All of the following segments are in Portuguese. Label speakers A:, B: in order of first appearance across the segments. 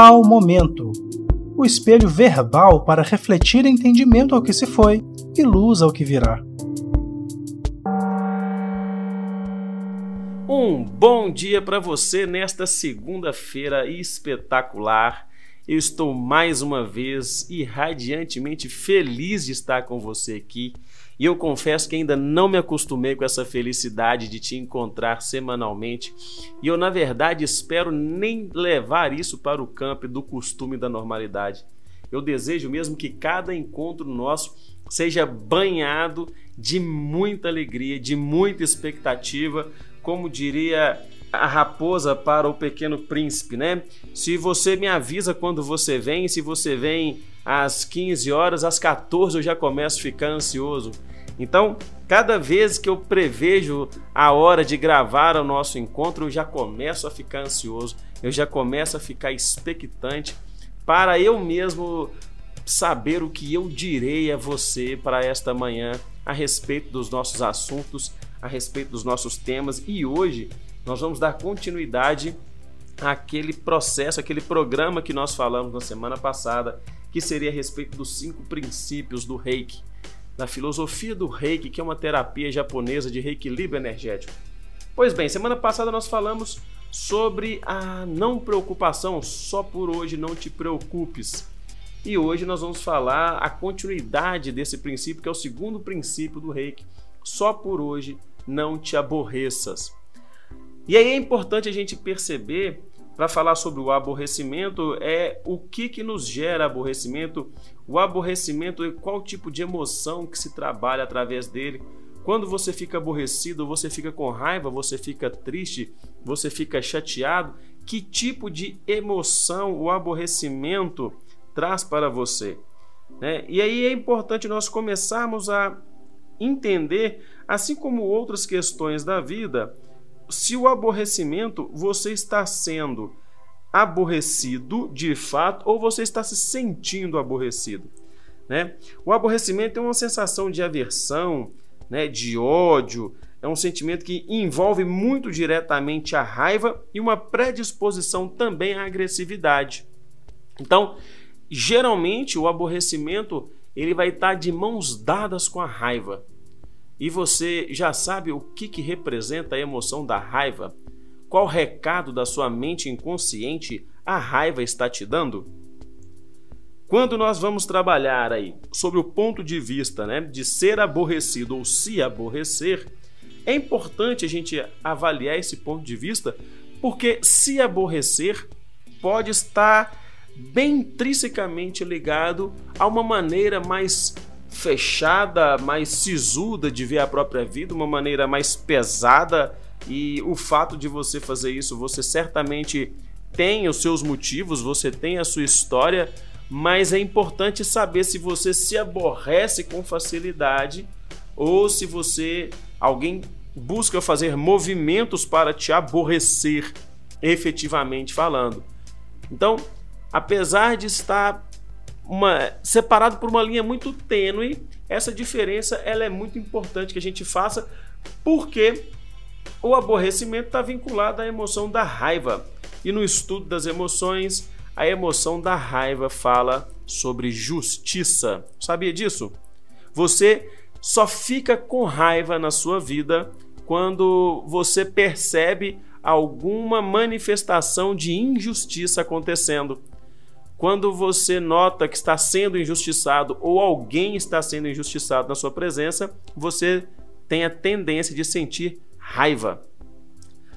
A: Tal Momento o espelho verbal para refletir entendimento ao que se foi e luz ao que virá.
B: Um bom dia para você nesta segunda-feira espetacular. Eu estou mais uma vez irradiantemente feliz de estar com você aqui e eu confesso que ainda não me acostumei com essa felicidade de te encontrar semanalmente. E eu, na verdade, espero nem levar isso para o campo do costume da normalidade. Eu desejo mesmo que cada encontro nosso seja banhado de muita alegria, de muita expectativa, como diria a raposa para o pequeno príncipe, né? Se você me avisa quando você vem, se você vem às 15 horas, às 14 eu já começo a ficar ansioso. Então, cada vez que eu prevejo a hora de gravar o nosso encontro, eu já começo a ficar ansioso, eu já começo a ficar expectante para eu mesmo saber o que eu direi a você para esta manhã a respeito dos nossos assuntos, a respeito dos nossos temas e hoje nós vamos dar continuidade àquele processo, aquele programa que nós falamos na semana passada, que seria a respeito dos cinco princípios do Reiki na filosofia do reiki, que é uma terapia japonesa de reequilíbrio energético. Pois bem, semana passada nós falamos sobre a não preocupação, só por hoje não te preocupes. E hoje nós vamos falar a continuidade desse princípio, que é o segundo princípio do reiki, só por hoje não te aborreças. E aí é importante a gente perceber para falar sobre o aborrecimento é o que, que nos gera aborrecimento, o aborrecimento é qual tipo de emoção que se trabalha através dele. Quando você fica aborrecido, você fica com raiva, você fica triste, você fica chateado, que tipo de emoção o aborrecimento traz para você? Né? E aí é importante nós começarmos a entender, assim como outras questões da vida, se o aborrecimento você está sendo aborrecido de fato ou você está se sentindo aborrecido. Né? O aborrecimento é uma sensação de aversão, né, de ódio, é um sentimento que envolve muito diretamente a raiva e uma predisposição também à agressividade. Então, geralmente o aborrecimento ele vai estar de mãos dadas com a raiva. E você já sabe o que, que representa a emoção da raiva? Qual recado da sua mente inconsciente a raiva está te dando? Quando nós vamos trabalhar aí sobre o ponto de vista né, de ser aborrecido ou se aborrecer, é importante a gente avaliar esse ponto de vista, porque se aborrecer pode estar bem intrinsecamente ligado a uma maneira mais fechada, mais sisuda de ver a própria vida, uma maneira mais pesada. E o fato de você fazer isso, você certamente tem os seus motivos, você tem a sua história, mas é importante saber se você se aborrece com facilidade ou se você alguém busca fazer movimentos para te aborrecer efetivamente falando. Então, apesar de estar uma, separado por uma linha muito tênue. Essa diferença ela é muito importante que a gente faça, porque o aborrecimento está vinculado à emoção da raiva. E no estudo das emoções, a emoção da raiva fala sobre justiça. Sabia disso? Você só fica com raiva na sua vida quando você percebe alguma manifestação de injustiça acontecendo. Quando você nota que está sendo injustiçado ou alguém está sendo injustiçado na sua presença, você tem a tendência de sentir raiva.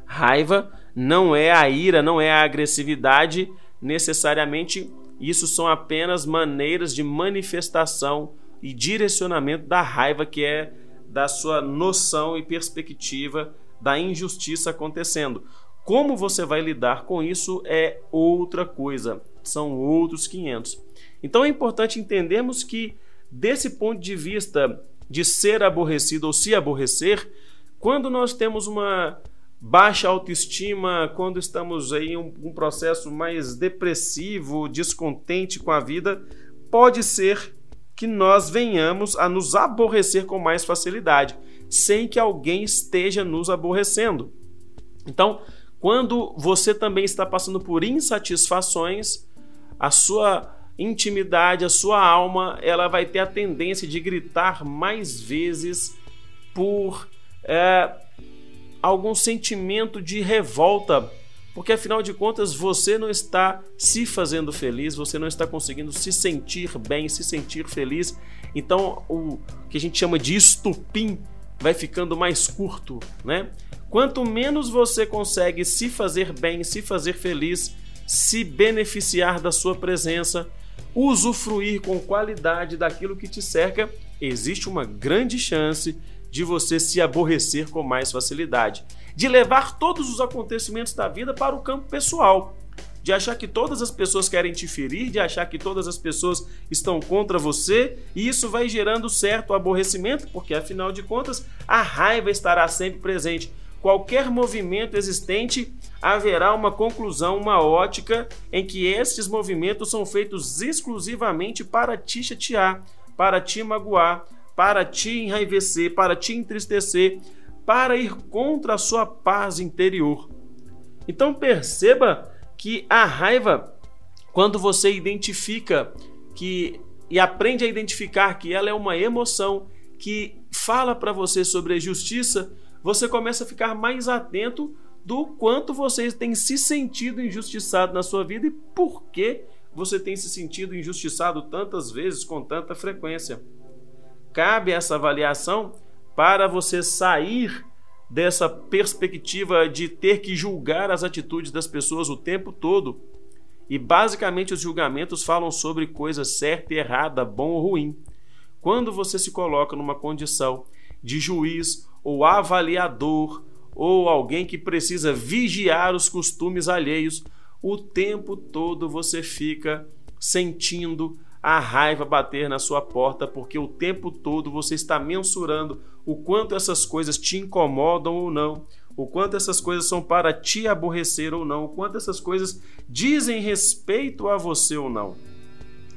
B: Raiva não é a ira, não é a agressividade necessariamente. Isso são apenas maneiras de manifestação e direcionamento da raiva, que é da sua noção e perspectiva da injustiça acontecendo. Como você vai lidar com isso é outra coisa são outros 500. Então é importante entendermos que, desse ponto de vista de ser aborrecido ou se aborrecer, quando nós temos uma baixa autoestima, quando estamos em um, um processo mais depressivo, descontente com a vida, pode ser que nós venhamos a nos aborrecer com mais facilidade, sem que alguém esteja nos aborrecendo. Então, quando você também está passando por insatisfações, a sua intimidade, a sua alma, ela vai ter a tendência de gritar mais vezes por é, algum sentimento de revolta, porque afinal de contas você não está se fazendo feliz, você não está conseguindo se sentir bem, se sentir feliz. Então, o que a gente chama de estupim vai ficando mais curto, né? Quanto menos você consegue se fazer bem, se fazer feliz, se beneficiar da sua presença, usufruir com qualidade daquilo que te cerca, existe uma grande chance de você se aborrecer com mais facilidade, de levar todos os acontecimentos da vida para o campo pessoal, de achar que todas as pessoas querem te ferir, de achar que todas as pessoas estão contra você, e isso vai gerando certo aborrecimento, porque afinal de contas a raiva estará sempre presente. Qualquer movimento existente haverá uma conclusão, uma ótica em que esses movimentos são feitos exclusivamente para te chatear, para te magoar, para te enraivecer, para te entristecer, para ir contra a sua paz interior. Então perceba que a raiva, quando você identifica que e aprende a identificar que ela é uma emoção que fala para você sobre a justiça, você começa a ficar mais atento do quanto você tem se sentido injustiçado na sua vida e por que você tem se sentido injustiçado tantas vezes com tanta frequência. Cabe essa avaliação para você sair dessa perspectiva de ter que julgar as atitudes das pessoas o tempo todo. E basicamente os julgamentos falam sobre coisa certa e errada, bom ou ruim. Quando você se coloca numa condição de juiz ou avaliador ou alguém que precisa vigiar os costumes alheios, o tempo todo você fica sentindo a raiva bater na sua porta, porque o tempo todo você está mensurando o quanto essas coisas te incomodam ou não, o quanto essas coisas são para te aborrecer ou não, o quanto essas coisas dizem respeito a você ou não.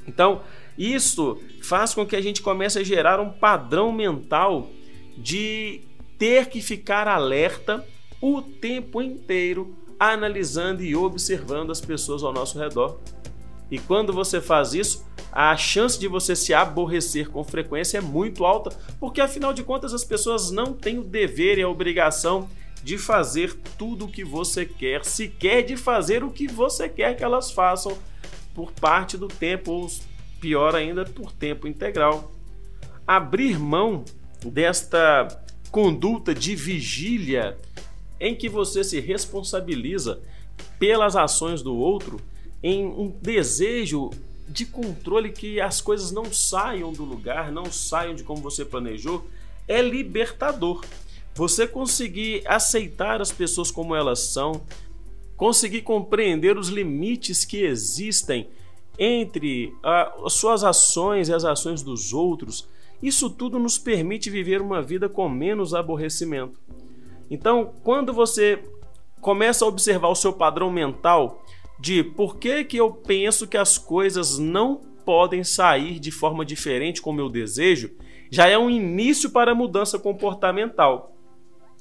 B: Então, isso faz com que a gente comece a gerar um padrão mental de ter que ficar alerta o tempo inteiro, analisando e observando as pessoas ao nosso redor. E quando você faz isso, a chance de você se aborrecer com frequência é muito alta, porque afinal de contas as pessoas não têm o dever e a obrigação de fazer tudo o que você quer, sequer de fazer o que você quer que elas façam por parte do tempo, ou pior ainda, por tempo integral. Abrir mão desta conduta de vigília em que você se responsabiliza pelas ações do outro em um desejo de controle que as coisas não saiam do lugar, não saiam de como você planejou, é libertador. Você conseguir aceitar as pessoas como elas são, conseguir compreender os limites que existem entre as suas ações e as ações dos outros, isso tudo nos permite viver uma vida com menos aborrecimento. Então, quando você começa a observar o seu padrão mental, de por que, que eu penso que as coisas não podem sair de forma diferente como eu desejo, já é um início para a mudança comportamental.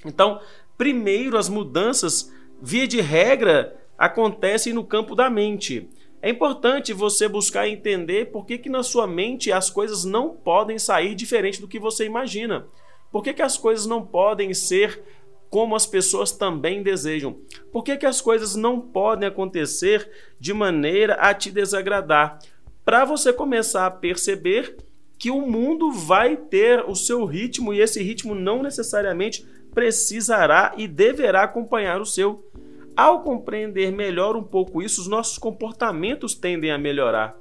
B: Então, primeiro, as mudanças, via de regra, acontecem no campo da mente. É importante você buscar entender por que, que na sua mente as coisas não podem sair diferente do que você imagina. Por que, que as coisas não podem ser como as pessoas também desejam. Por que, que as coisas não podem acontecer de maneira a te desagradar? Para você começar a perceber que o mundo vai ter o seu ritmo e esse ritmo não necessariamente precisará e deverá acompanhar o seu. Ao compreender melhor um pouco isso, os nossos comportamentos tendem a melhorar.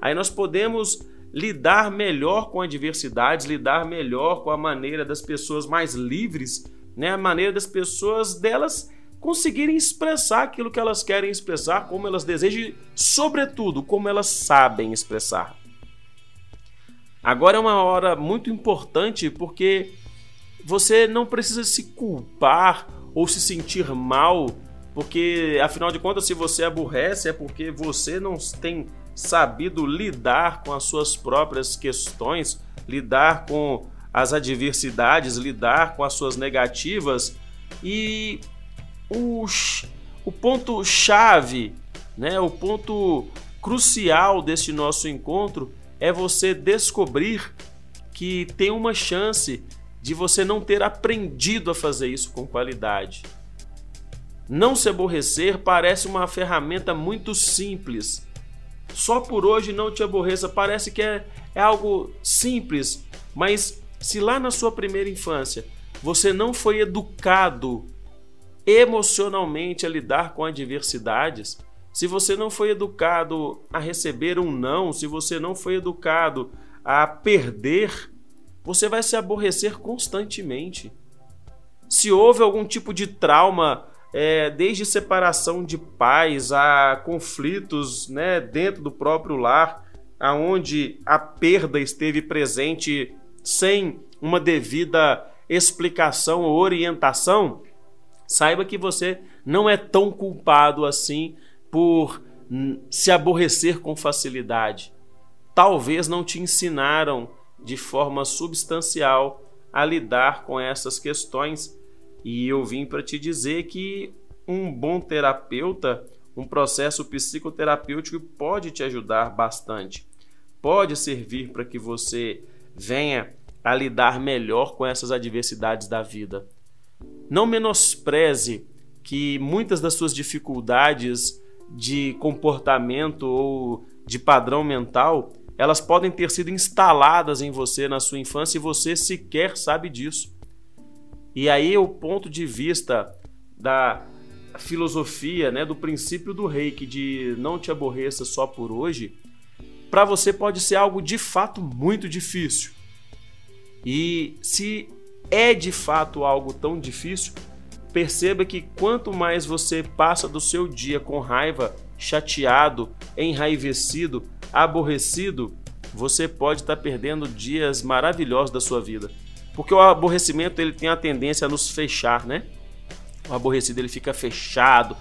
B: Aí nós podemos lidar melhor com adversidades, lidar melhor com a maneira das pessoas mais livres né? A maneira das pessoas delas conseguirem expressar aquilo que elas querem expressar, como elas desejam e, sobretudo, como elas sabem expressar. Agora é uma hora muito importante porque você não precisa se culpar ou se sentir mal, porque afinal de contas, se você aborrece é porque você não tem sabido lidar com as suas próprias questões, lidar com as adversidades, lidar com as suas negativas e o, o ponto chave, né, o ponto crucial deste nosso encontro é você descobrir que tem uma chance de você não ter aprendido a fazer isso com qualidade. Não se aborrecer parece uma ferramenta muito simples. Só por hoje não te aborreça, parece que é, é algo simples, mas se lá na sua primeira infância você não foi educado emocionalmente a lidar com adversidades, se você não foi educado a receber um não, se você não foi educado a perder, você vai se aborrecer constantemente. Se houve algum tipo de trauma, é, desde separação de pais a conflitos né, dentro do próprio lar, aonde a perda esteve presente sem uma devida explicação ou orientação, saiba que você não é tão culpado assim por se aborrecer com facilidade. Talvez não te ensinaram de forma substancial a lidar com essas questões e eu vim para te dizer que um bom terapeuta, um processo psicoterapêutico pode te ajudar bastante. Pode servir para que você venha a lidar melhor com essas adversidades da vida. Não menospreze que muitas das suas dificuldades de comportamento ou de padrão mental, elas podem ter sido instaladas em você na sua infância e você sequer sabe disso. E aí o ponto de vista da filosofia, né, do princípio do reiki de não te aborreça só por hoje, para você pode ser algo de fato muito difícil. E se é de fato algo tão difícil, perceba que quanto mais você passa do seu dia com raiva, chateado, enraivecido, aborrecido, você pode estar tá perdendo dias maravilhosos da sua vida. Porque o aborrecimento ele tem a tendência a nos fechar, né? O aborrecido ele fica fechado,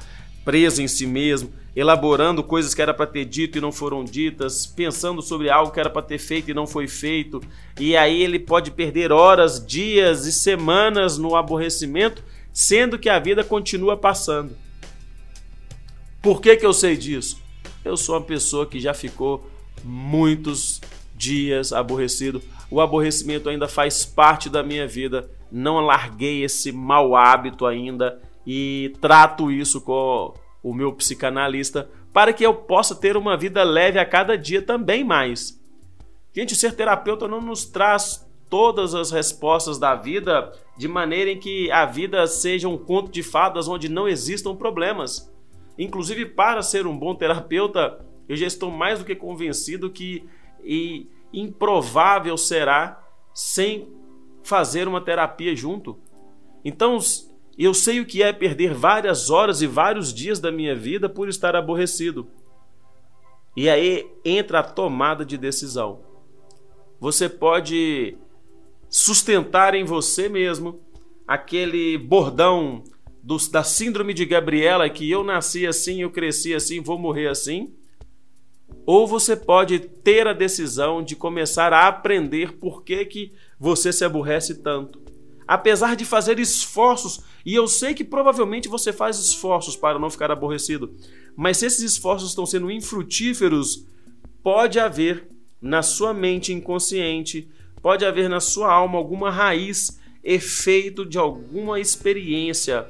B: preso em si mesmo, elaborando coisas que era para ter dito e não foram ditas, pensando sobre algo que era para ter feito e não foi feito. E aí ele pode perder horas, dias e semanas no aborrecimento, sendo que a vida continua passando. Por que, que eu sei disso? Eu sou uma pessoa que já ficou muitos dias aborrecido. O aborrecimento ainda faz parte da minha vida. Não larguei esse mau hábito ainda e trato isso com o meu psicanalista para que eu possa ter uma vida leve a cada dia também mais. Gente, ser terapeuta não nos traz todas as respostas da vida de maneira em que a vida seja um conto de fadas onde não existam problemas. Inclusive, para ser um bom terapeuta, eu já estou mais do que convencido que e improvável será sem fazer uma terapia junto. Então, eu sei o que é perder várias horas e vários dias da minha vida por estar aborrecido. E aí entra a tomada de decisão. Você pode sustentar em você mesmo aquele bordão do, da síndrome de Gabriela que eu nasci assim, eu cresci assim, vou morrer assim. Ou você pode ter a decisão de começar a aprender por que, que você se aborrece tanto. Apesar de fazer esforços, e eu sei que provavelmente você faz esforços para não ficar aborrecido, mas se esses esforços estão sendo infrutíferos, pode haver na sua mente inconsciente, pode haver na sua alma alguma raiz, efeito de alguma experiência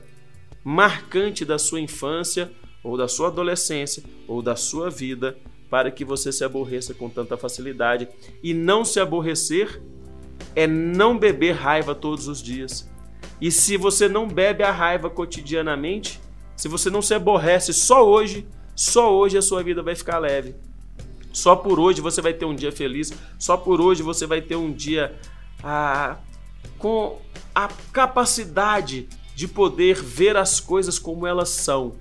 B: marcante da sua infância, ou da sua adolescência, ou da sua vida, para que você se aborreça com tanta facilidade. E não se aborrecer é não beber raiva todos os dias. E se você não bebe a raiva cotidianamente, se você não se aborrece só hoje, só hoje a sua vida vai ficar leve. Só por hoje você vai ter um dia feliz, só por hoje você vai ter um dia ah, com a capacidade de poder ver as coisas como elas são,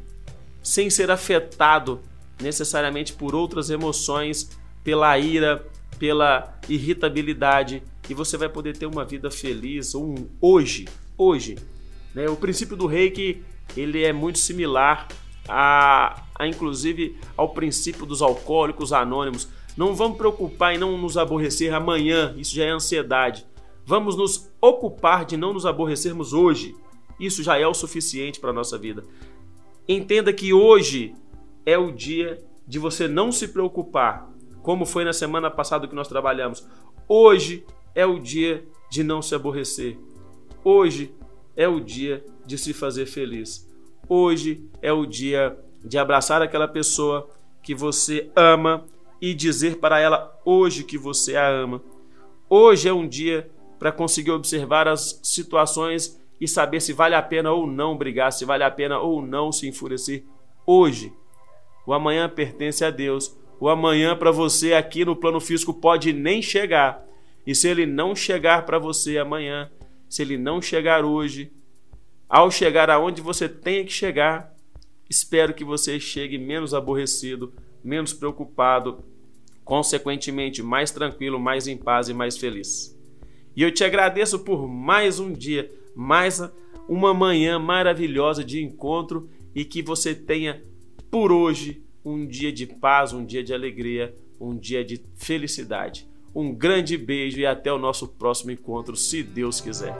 B: sem ser afetado necessariamente por outras emoções, pela ira, pela irritabilidade, e você vai poder ter uma vida feliz um, hoje, hoje. Né? O princípio do reiki ele é muito similar a, a inclusive ao princípio dos alcoólicos anônimos. Não vamos preocupar em não nos aborrecer amanhã, isso já é ansiedade. Vamos nos ocupar de não nos aborrecermos hoje. Isso já é o suficiente para a nossa vida. Entenda que hoje é o dia de você não se preocupar, como foi na semana passada que nós trabalhamos. Hoje é o dia de não se aborrecer. Hoje é o dia de se fazer feliz. Hoje é o dia de abraçar aquela pessoa que você ama e dizer para ela hoje que você a ama. Hoje é um dia para conseguir observar as situações e saber se vale a pena ou não brigar, se vale a pena ou não se enfurecer hoje. O amanhã pertence a Deus. O amanhã para você aqui no plano físico pode nem chegar. E se ele não chegar para você amanhã, se ele não chegar hoje, ao chegar aonde você tem que chegar, espero que você chegue menos aborrecido, menos preocupado, consequentemente mais tranquilo, mais em paz e mais feliz. E eu te agradeço por mais um dia, mais uma manhã maravilhosa de encontro e que você tenha por hoje um dia de paz, um dia de alegria, um dia de felicidade. Um grande beijo e até o nosso próximo encontro, se Deus quiser.